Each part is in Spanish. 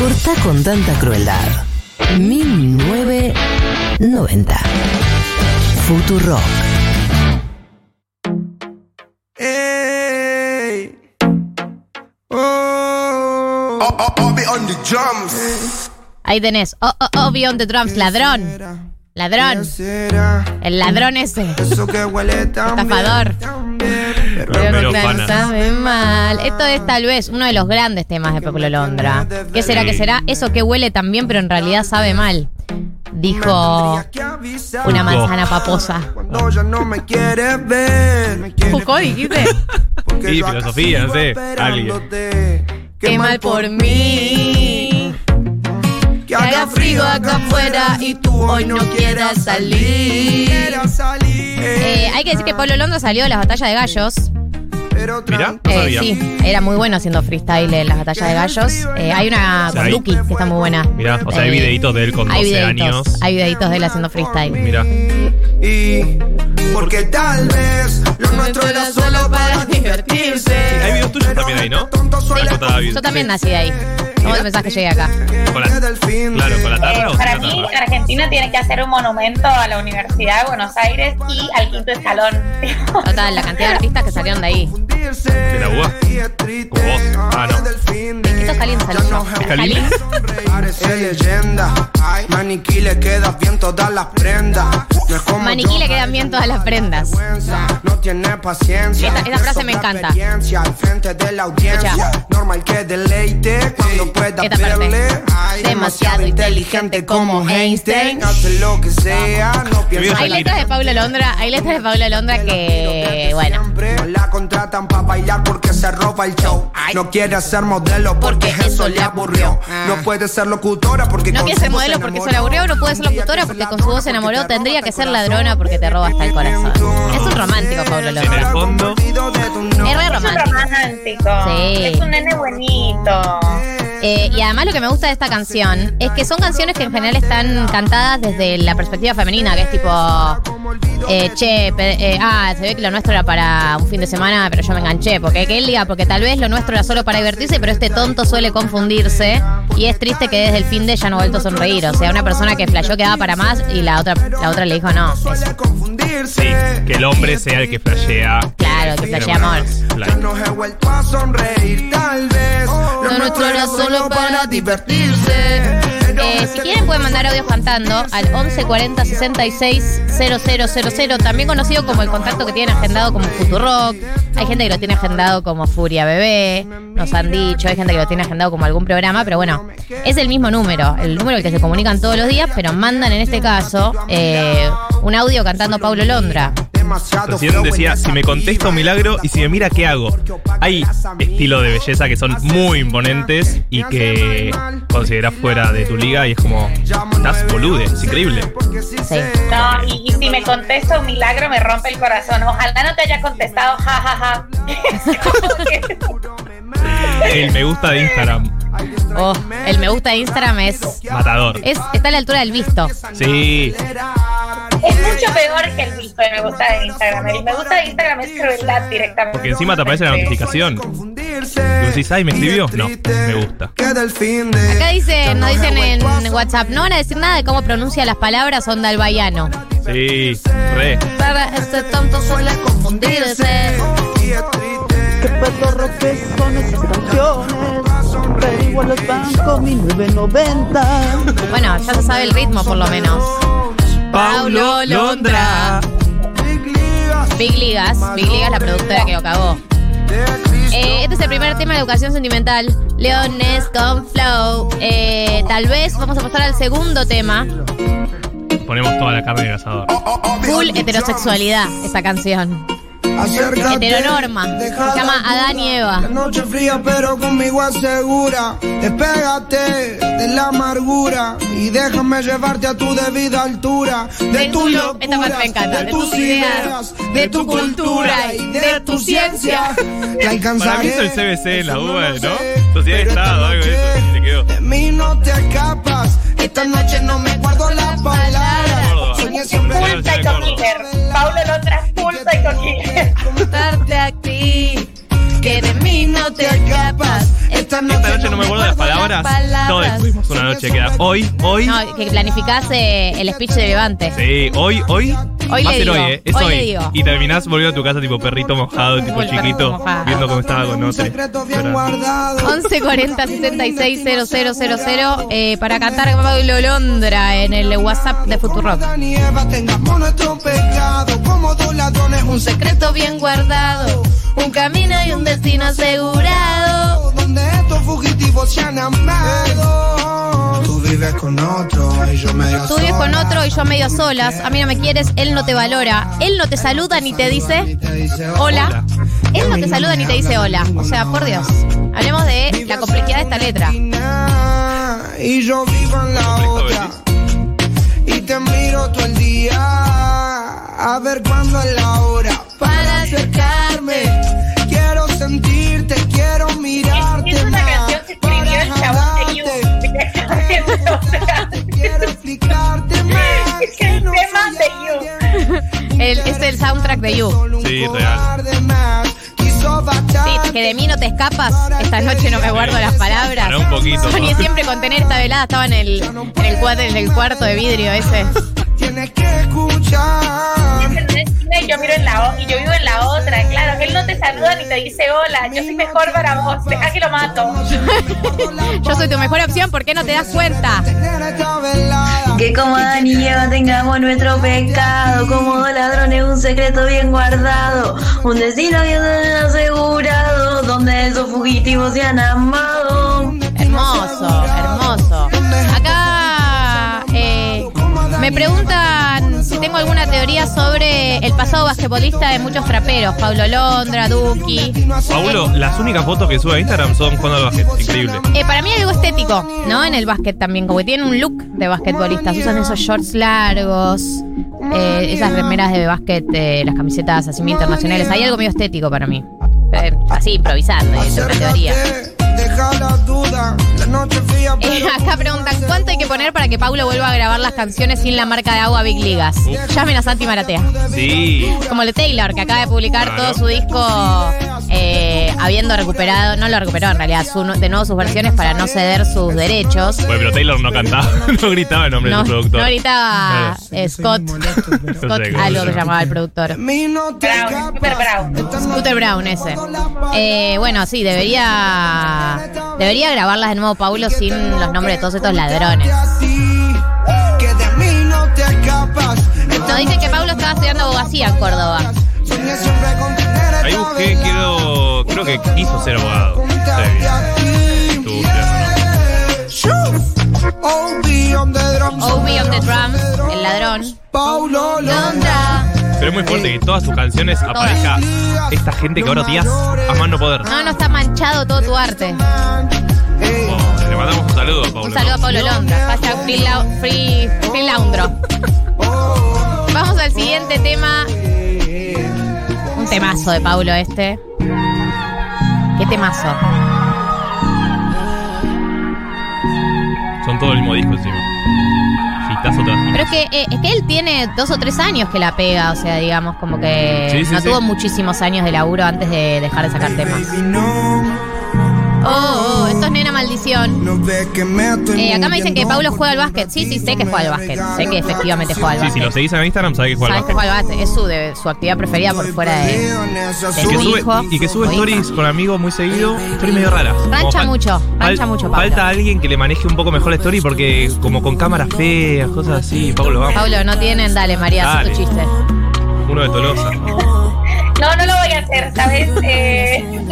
Corta con tanta crueldad. 1990. Futurock. Hey. Oh. Oh, oh, oh, be on the drums. Ahí tenés. Oh, oh, oh, Beyond the Drums, ladrón. Ladrón. El ladrón ese. Eso que huele tan bien, Estafador. Pero pana. sabe mal. Esto es tal vez uno de los grandes temas de Pablo Londra. ¿Qué será que será? Eso que huele tan bien, pero en realidad sabe mal. Dijo una manzana paposa. Cuando ya no me quieres ver. ¿Foucault dijiste? Sí, filosofía, no sé, esperándote. Qué mal por mí. Que haga frío acá afuera y tú hoy no quieras salir. Eh, hay que decir que Pablo Londra salió de las batallas de gallos. Pero Mirá. No Eh, sabía. sí, era muy bueno haciendo freestyle en las batallas de gallos. Eh, hay una O sea, con Duki que está muy buena. Mirá, o sea, hay videitos de él con hay 12 videitos, años. Hay videitos de él haciendo freestyle. Mira. Y porque tal vez lo nuestro era solo para divertirse. Hay videos tuyos también ahí, ¿no? Yo también nací de ahí. ¿Cómo te pensás que llegué acá? Con la- Claro, con la Eh, tarra o para mí, tarra. Argentina tiene que hacer un monumento a la Universidad de Buenos Aires y al quinto escalón. Total, la cantidad de artistas que salieron de ahí. De la UA? Como vos. Ah, no. Quito Jalín salió. Jalín. Parece leyenda. Maniquí le bien todas las prendas. Maniquí le quedan bien todas las prendas. No tiene paciencia. Esta- esta frase me encanta. experiencia Al frente de la audiencia. Escucha. Normal que deleite cuando pueda Esta parte. verle. Ay, Demasiado inteligente como Einstein. Hace lo que sea, no piensa Hay letras de Pablo Londra, hay letras de Pablo Londra que, bueno, No la contratan para bailar porque se roba el show. No quiere ser modelo porque, Porque eso le aburrió. No puede ser locutora porque no con quiere su ser voz modelo se porque se enamoró. le aburrió, no puede ser locutora porque con su voz se enamoró, tendría que ser ladrona porque te roba hasta el corazón. Es un romántico Pablo En el fondo, Es re Es un romántico. romántico. Sí. Es un nene bonito. Eh, y además lo que me gusta de esta canción es que son canciones que en general están cantadas desde la perspectiva femenina, que es tipo, eh, che, eh, ah, se ve que lo nuestro era para un fin de semana, pero yo me enganché, porque que él diga, porque tal vez lo nuestro era solo para divertirse, pero este tonto suele confundirse y es triste que desde el fin de ya no ha vuelto a sonreír, o sea, una persona que flasheó que daba para más y la otra, la otra le dijo no, eso. sí, que el hombre sea el que flashea. Claro, que flashea amor. No he vuelto a sonreír, tal vez. Lo nuestro era solo para divertirse. Eh, si quieren pueden mandar audios cantando al 11 40 66 000, también conocido como el contacto que tienen agendado como Futurock. Hay gente que lo tiene agendado como Furia Bebé, nos han dicho, hay gente que lo tiene agendado como algún programa, pero bueno, es el mismo número, el número al que se comunican todos los días, pero mandan en este caso eh, un audio cantando Paulo Londra. Recién decía, si me contesta un milagro y si me mira, ¿qué hago? Hay estilos de belleza que son muy imponentes y que consideras fuera de tu liga y es como, estás bolude, es increíble. Sí. No, y, y si me contesta un milagro me rompe el corazón. Ojalá no te haya contestado, jajaja. Es como que- El me gusta de Instagram, Oh, el me gusta de Instagram es, matador. es está a la altura del visto. Sí, Es mucho peor que el visto de me gusta de Instagram. El me gusta de Instagram es crueldad directamente. porque encima te aparece la notificación. Y decís, ay, ¿me escribió? No, me gusta. El. Acá dicen, nos dicen en WhatsApp, no van a decir nada de cómo pronuncia las palabras onda albayano. Sí, re. Para este tonto suele confundirse. Qué pedorro que son esas canciones. Pero igual los bancos 1990. Bueno, ya se sabe el ritmo por lo menos. Paulo Londra. Big Ligas Big Ligas, Big Ligas la productora que lo cagó. de. Eh, este es el primer tema de educación sentimental. Leones con flow. Eh, tal vez vamos a pasar al segundo tema. Ponemos toda la carne el asador. Full heterosexualidad, esta canción. Heteronorma. Se llama la Adán y Eva. La noche fría, pero conmigo asegura. Despégate de la amargura y déjame llevarte a tu debida altura. De De tu tu- locura, esta parte me encanta, de de tus ideas, de tu cultura y de tu ciencia. Te alcanzaré. Para mí hizo el CBC en la UBA, ¿no? Sociedad de Estado, algo de eso, y le quedó. De mí no te escapas. Esta noche no me guardo las palabras. Soñé siempre Full Psycho Killer. Paulo Londra, Psycho Killer. Contarte aquí que de mí no no te escapas. Esta Esta noche no me acuerdo de las palabras. Todos tuvimos una noche que era hoy, hoy. No, que planificás eh, el speech de Levante. Sí, hoy, hoy. Hoy va a le ser digo, hoy, ¿eh? Es hoy hoy. le digo. Y terminás volviendo a tu casa tipo perrito mojado, tipo el chiquito, mojado. viendo cómo estaba con otro. secreto bien Llorando. guardado. 1140 66 000 eh, para cantar Pablo Londra en el WhatsApp de Futurock. Adán y Eva tengamos nuestro pecado como dos ladrones, un Secreto bien guardado, un camino y un destino asegurado. Donde estos fugitivos se han amado. Tú vives con otro y yo medio Tú vives con otro y yo medio solas. A mí no me quieres, él no te valora. Él no te saluda ni te dice hola. Él no te saluda ni te dice hola. O sea, por Dios. Hablemos de la complejidad de esta letra. Y yo vivo en la otra. Y te miro todo el día. A ver cuándo es la hora para acercarme. Quiero sentirte, quiero mirarte. Es una más, canción que escribió el para chabón de You. Quiero explicarte más. Es el tema de alguien El, es el soundtrack de You. Sí, bastante. Sí, que de mí no te escapas. Esta noche no me guardo las palabras. Pará un poquito, Soñé siempre con tener esta velada. Estaba en el, en el, en el cuarto de vidrio ese. Tienes que escuchar. y yo miro en la o- y yo vivo en la otra, claro, él no te saluda ni te dice hola, yo soy mejor para vos, deja que lo mato. Yo soy tu mejor opción. ¿Por qué no te das cuenta? Que como Adán y Eva tengamos nuestro pecado, como dos ladrones un secreto bien guardado, un destino bien asegurado, donde esos fugitivos se han amado. Hermoso, hermoso. Me preguntan si tengo alguna teoría sobre el pasado basquetbolista de muchos traperos. Pablo Londra, Duki. Paulo, las únicas fotos que sube a Instagram son jugando al básquet. Increíble. Eh, para mí hay algo estético, ¿no? En el básquet también, como que tienen un look de basquetbolistas. Usan esos shorts largos, eh, esas remeras de básquet, eh, las camisetas así muy internacionales. Hay algo medio estético para mí. Eh, así improvisando, es una teoría. Eh, acá preguntan cuánto hay que poner para que Paulo vuelva a grabar las canciones sin la marca de agua Big Ligas. Llamen a Santi Maratea. Sí. Como el de Taylor, que acaba de publicar Claro. todo su disco eh, habiendo recuperado, no lo recuperó en realidad, su- de nuevo sus versiones para no ceder sus derechos. Bueno, pero Taylor no cantaba, no gritaba el nombre No, de su productor. no gritaba eh, Scott, Scott algo que llama. llamaba el productor. Brown. Scooter Brown. Scooter Brown ese. Eh, bueno, sí, debería debería grabarlas de nuevo Paulo sin los nombres de todos estos ladrones. Nos dicen que Paulo estaba estudiando abogacía en Córdoba. Ahí busqué, quiero, creo que quiso ser abogado. Sí. Obi on the drums, el ladrón. Paulo Londra. Pero es muy fuerte que todas tus canciones aparezca esta gente que ahora odias a más no poder. No, no está manchado todo tu arte. Oh, le mandamos un saludo a Paulo. Un saludo a Pablo Londra. Free, lau- free, free Laundro. oh, Vamos al siguiente tema. Un temazo de Paulo este. ¿Qué temazo? Son todo el mismo disco encima. Hitazo tras hit. Pero es que, eh, es que él tiene dos o tres años que la pega, o sea, digamos, como que Sí, sí, no sí. tuvo muchísimos años de laburo antes de dejar de sacar temas. Oh, oh, esto es Nena Maldición. Eh, acá me dicen que Paulo juega al básquet. Sí, sí, sé que juega al básquet. Sé que efectivamente juega al Sí, si lo básquet. seguís en Instagram, sabés que juega al Sabes que básquet. juega al básquet. Es su, de- su actividad preferida por fuera de. Y que su sube, hijo y que sube hija. stories con amigos muy seguido, stories medio raras. Rancha fal- mucho, rancha mucho, Pablo. Falta alguien que le maneje un poco mejor la story porque como con cámaras feas, cosas así, Pablo, vamos. Pablo, no tienen, dale, María, haz tu Dale. chiste. Uno de Tolosa. Hacer, ¿sabes? Eh,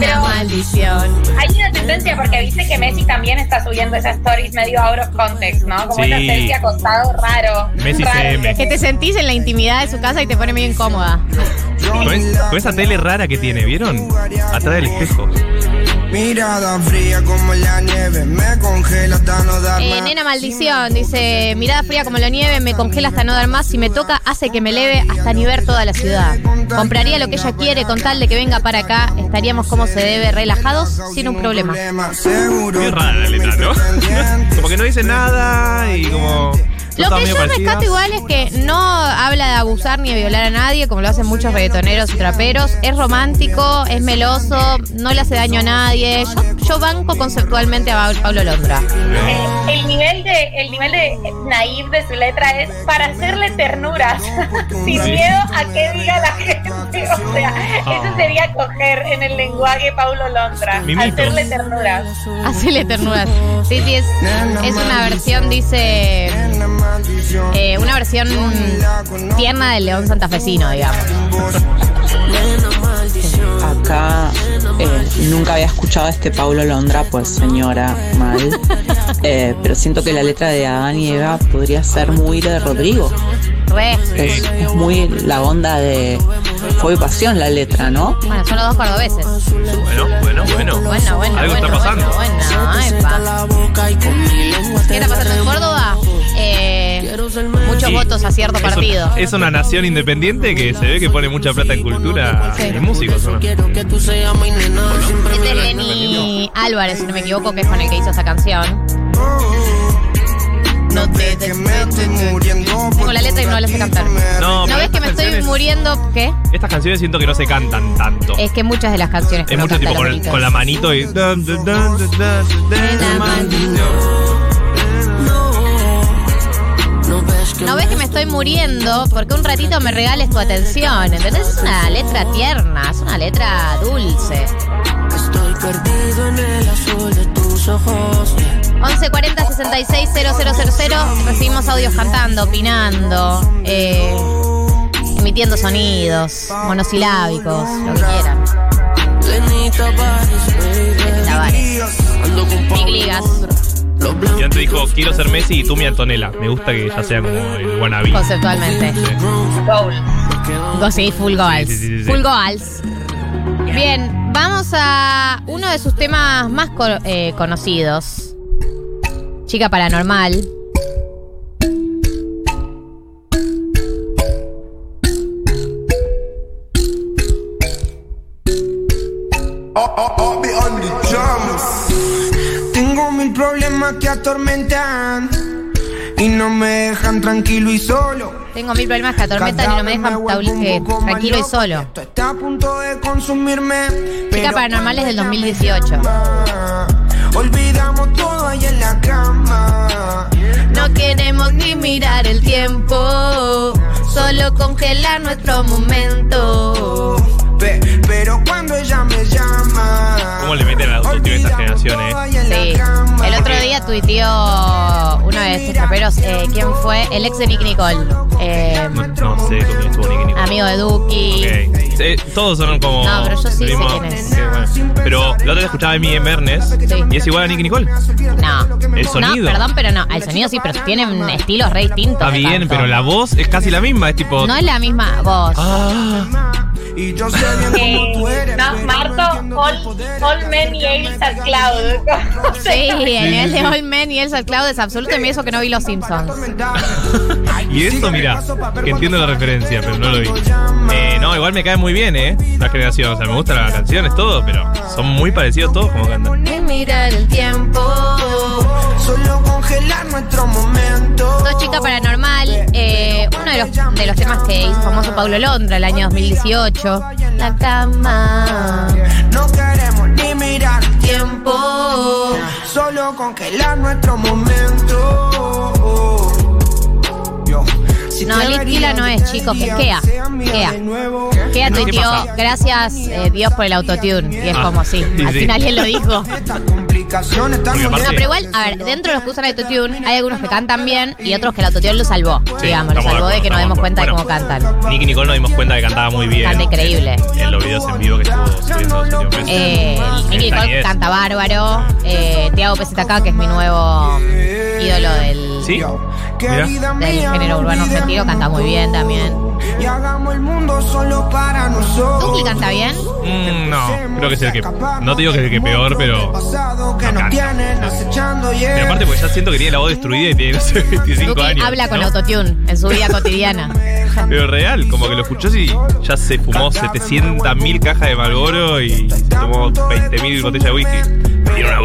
Pero- maldición. hay una tendencia porque viste que Messi también está subiendo esas stories medio out of context, ¿no? Como Sí. esa selfie acostado raro. Messi raro. CM. Que te sentís en la intimidad de su casa y te pone medio incómoda. Con, es- con esa tele rara que tiene, ¿vieron? Atrás del espejo. Mirada fría como la nieve, me congela hasta no dar Eh, más. nena maldición, dice, mirada fría como la nieve, me congela hasta no dar más, si me toca hace que me leve hasta ni ver toda la ciudad. Compraría lo que ella quiere con tal de que venga para acá, estaríamos como se debe, relajados, sin un problema. Seguro Qué rara la letra, ¿no? como que no dice nada y como. Lo que yo parecidas. rescato igual es que no habla de abusar ni de violar a nadie, como lo hacen muchos reggaetoneros y traperos. Es romántico, es meloso, no le hace daño a nadie. Yo, yo banco conceptualmente a Pa- Pablo Londra. El, el nivel de el nivel de naive de su letra es para hacerle ternuras sin miedo a que diga la gente o sea Ah. eso sería coger en el lenguaje Paulo Londra Mimito. hacerle ternuras Hacele ternuras. Sí, sí, es, es una versión, dice. Eh, una versión tierna del león santafesino, digamos. Acá eh, nunca había escuchado a este Paulo Londra, pues señora, mal. Eh, pero siento que la letra de Adán y Eva podría ser muy de Rodrigo. Re. Es, es muy la onda de Fue Pasión la letra, ¿no? Bueno, son los dos cordobeses. Bueno, bueno, bueno. Bueno, bueno, Algo bueno, está pasando. bueno, bueno, epa. ¿Qué está pasando en Córdoba? Muchos Sí. votos a cierto Es partido. una- Es una nación independiente que se ve que pone mucha plata en cultura Sí. y músicos. ¿no? Este es Lenny Álvarez, si no me equivoco, que es con el que hizo esta canción. No te des Tengo la letra y no la sé cantar. No, ¿No ves que me estoy muriendo? ¿Qué? Estas canciones siento que no se cantan tanto. Es que muchas de las canciones que Es mucho tipo con, la manito y. dun, dun, ¿No ves que me estoy muriendo? Porque un ratito me regales tu atención. ¿Entendés? Es una letra tierna, es una letra dulce. Estoy perdido en el azul de tus ojos. 1140 66 000 recibimos audios cantando, opinando, eh, emitiendo sonidos, monosilábicos, lo que quieran. Tavares. Big Ligas. Y antes dijo, quiero ser Messi y tú mi Antonella. Me gusta que ya sea como el wannabe. conceptualmente. Sí. Goal. Go- Sí, full goals. Sí, sí, sí, sí. Full goals. Bien, vamos a uno de sus temas más co- eh, conocidos. Chica paranormal. Oh, oh, oh, mil problemas que atormentan y no me dejan tranquilo y solo. Tengo mil problemas que atormentan y no me dejan taul- eh, tranquilo y solo. Esto está a punto de consumirme. pero Paranormal es del cuando 2018. ella me llama, Olvidamos todo ahí en la cama. No queremos ni mirar el tiempo, solo congelar nuestro momento. Tuiteó uno de estos raperos, eh, ¿quién fue? El ex de Nicky Nicole, eh, No, no sé con quién estuvo Nicky Nicole. amigo de Duki. Eh, todos son como. No, pero yo sí sé quién es. Bueno. Pero la otra vez escuchaba a Emi en Bernes Sí. y es igual a Nicky Nicole. No. El sonido. No, perdón, pero no. El sonido sí, pero tienen estilos re distintos. Está bien, pero la voz es casi la misma. Es tipo. No es la misma voz. Ah, Y yo sé bien cómo tú Eh, eres. no, Marto, all, men y Elsa Cloud. Sí, el nivel de All Men y Elsa Cloud es absoluto y me hizo que no vi Los Simpsons. y eso, mira, que entiendo la referencia, pero no lo vi. Eh, no, igual me cae muy bien, ¿eh? La generación. O sea, me gustan las canciones, todo, pero son muy parecidos todos como cantan. Mirar el tiempo. Solo congelar nuestro momento. Dos Chica Paranormal, eh, uno de los, de los temas que hizo famoso Pablo Londra el año 2018. La cama. No queremos ni mirar Tiempo. Solo congelar nuestro momento. Si No, Kila no es, chicos, es Kea. Kea. ¿Qué tuiteó, gracias eh, Dios por el autotune. Y es Ah, como, sí, sí, al sí. final él lo dijo. Estas complicaciones están Porque muy aparte- No, pero igual, a ver, dentro de los que usan autotune, hay algunos que cantan bien y otros que el autotune lo salvó. Sí, digamos, lo estamos de salvó de acuerdo, que nos demos estamos cuenta de de cómo acuerdo. cantan. Nicky Nicole nos dimos cuenta que cantaba muy bien. Canta increíble. En, en los videos en vivo que estuvo subiendo los últimos meses. Eh, Nicky Esta Nicole es. canta bárbaro. Eh, Tiago PZK, que es mi nuevo ídolo del, ¿Sí? Querida del género urbano argentino, canta muy bien también. Y hagamos el mundo solo para nosotros. Duki canta bien. Mm, no, creo que es el que. No te digo que es el que peor, pero. No canta. Pero aparte, porque ya siento que tiene la voz destruida y tiene, no sé, 25 Duki años. habla con ¿no? autotune en su vida cotidiana. Pero real, como que lo escuchó y ya se fumó 700.000 cajas de Malboro y se tomó 20.000 botellas de whisky.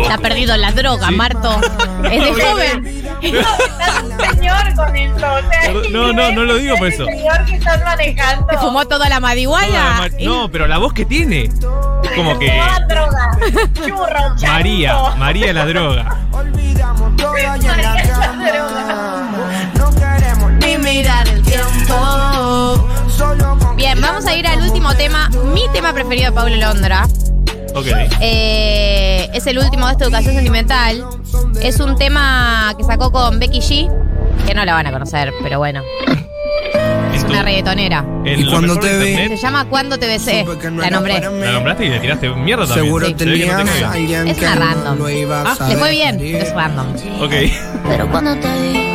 Está perdido en la droga, Marto. Es de joven. Con No, no, no lo digo por eso. El señor que estás manejando. ¿Te fumó toda la Toda la marihuana? ma- No, pero la voz que tiene. Como que. Toda droga. Churro, charuto. María, María la droga. Olvidamos y en la cama. droga. No queremos ni mirar el tiempo. Bien, vamos a ir al último tema. Mi tema preferido de Pablo Londra. Ok. Eh, es el último de esta educación sentimental. Es un tema que sacó con Becky G, que no la van a conocer, pero bueno, es una reggaetonera. Y cuando te vi- Se llama Cuando te besé. No La nombré. la nombraste y le tiraste mierda también. Seguro ve no tenías te a bien. alguien Es una no random. a Ah, le fue bien, es random. Ok. Pero cuando te vi,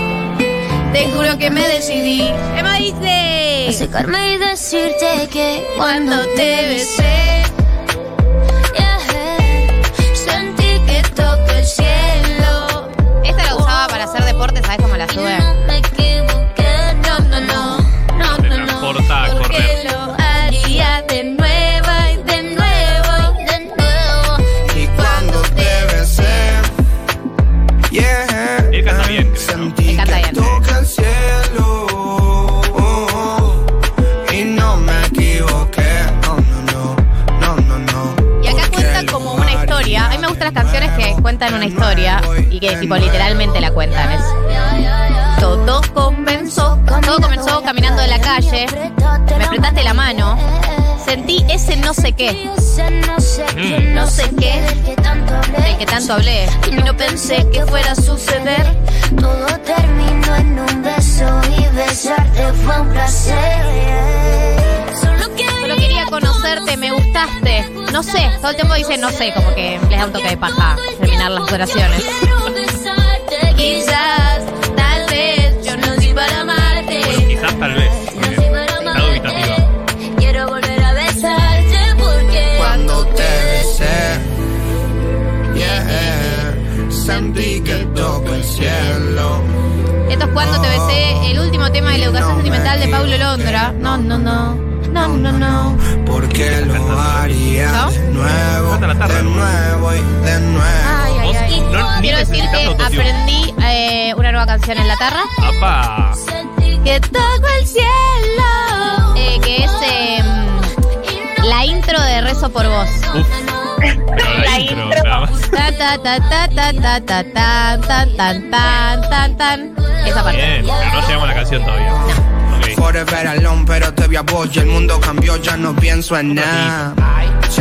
Te juro que me decidí. Emma dice. acercarme y decirte que cuando te besé, deporte, ¿sabes cómo la sube? No no, no, no, no, Te no, no. transporta a correr. lo haría de nuevo y de nuevo y de nuevo. Y cuando te besé, yeah, Él canta bien, creo, ¿no? Él canta bien. toca el cielo. Y no me equivoqué, no, no, no, no, no, no. Y acá cuenta como una historia. A mí me gustan las canciones que cuentan una historia que tipo literalmente la cuentan. Es- todo comenzó, todo comenzó caminando en la calle. Me apretaste la mano. Sentí ese no sé qué, No sé qué, Mm. no sé qué, del que tanto hablé. Y no pensé que fuera a suceder. Todo terminó en un beso y besarte fue un placer. Solo quería, conocerte, me gustaste. No sé, todo el tiempo dice no sé, como que les da un toque de paja terminar las oraciones. Quizás, tal vez, yo no soy para amarte. Bueno, quizás tal vez. No soy para amarte. Quiero volver a besarte porque Cuando te besé, yeah, sentí que toco el cielo. Esto es cuando te besé, el último tema de la educación sentimental de Paulo Londra. No, no, no. No, no, no. Porque lo haría ¿No? de nuevo, de nuevo y de nuevo. Ay. No- Quiero decir que aprendí eh, una nueva canción en la tarra. ¡Apa! Que toco el cielo. Eh, que es em, la intro de Rezo por Vos. Uf. La, La intro, intro. nada más. Ta, ta, ta, ta, ta, ta, ta, tan, tan, tan, tan, tan, tan. Esa parte. Bien, pero no llegamos a la canción todavía. Ok. Forever alone, pero te vi a vos y el mundo cambió, ya no pienso en nada.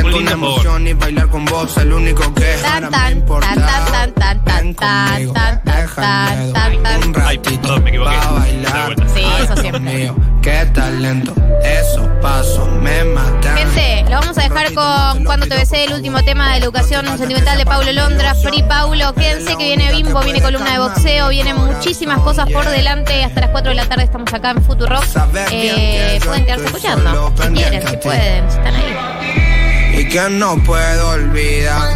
Una lindo emoción y bailar con vos, el único que Tan, ahora tan, me importa. tan, tan, tan, tan, Ven tan, conmigo, tan, tan, deja el tan, miedo, tan, tan. un ratito me equivoqué. bailar. Sí, eso siempre. mío, qué talento, esos pasos me matan. Gente, lo vamos a dejar con Cuando te besé, el último tema de la educación sentimental de Paulo Londra. Free Paulo, quédense que viene Bimbo, viene columna de boxeo, vienen muchísimas cosas por delante. Hasta las 4 de la tarde estamos acá en Futurock. Eh, pueden quedarse escuchando, si quieren, si pueden, si están ahí. Y que no puedo olvidar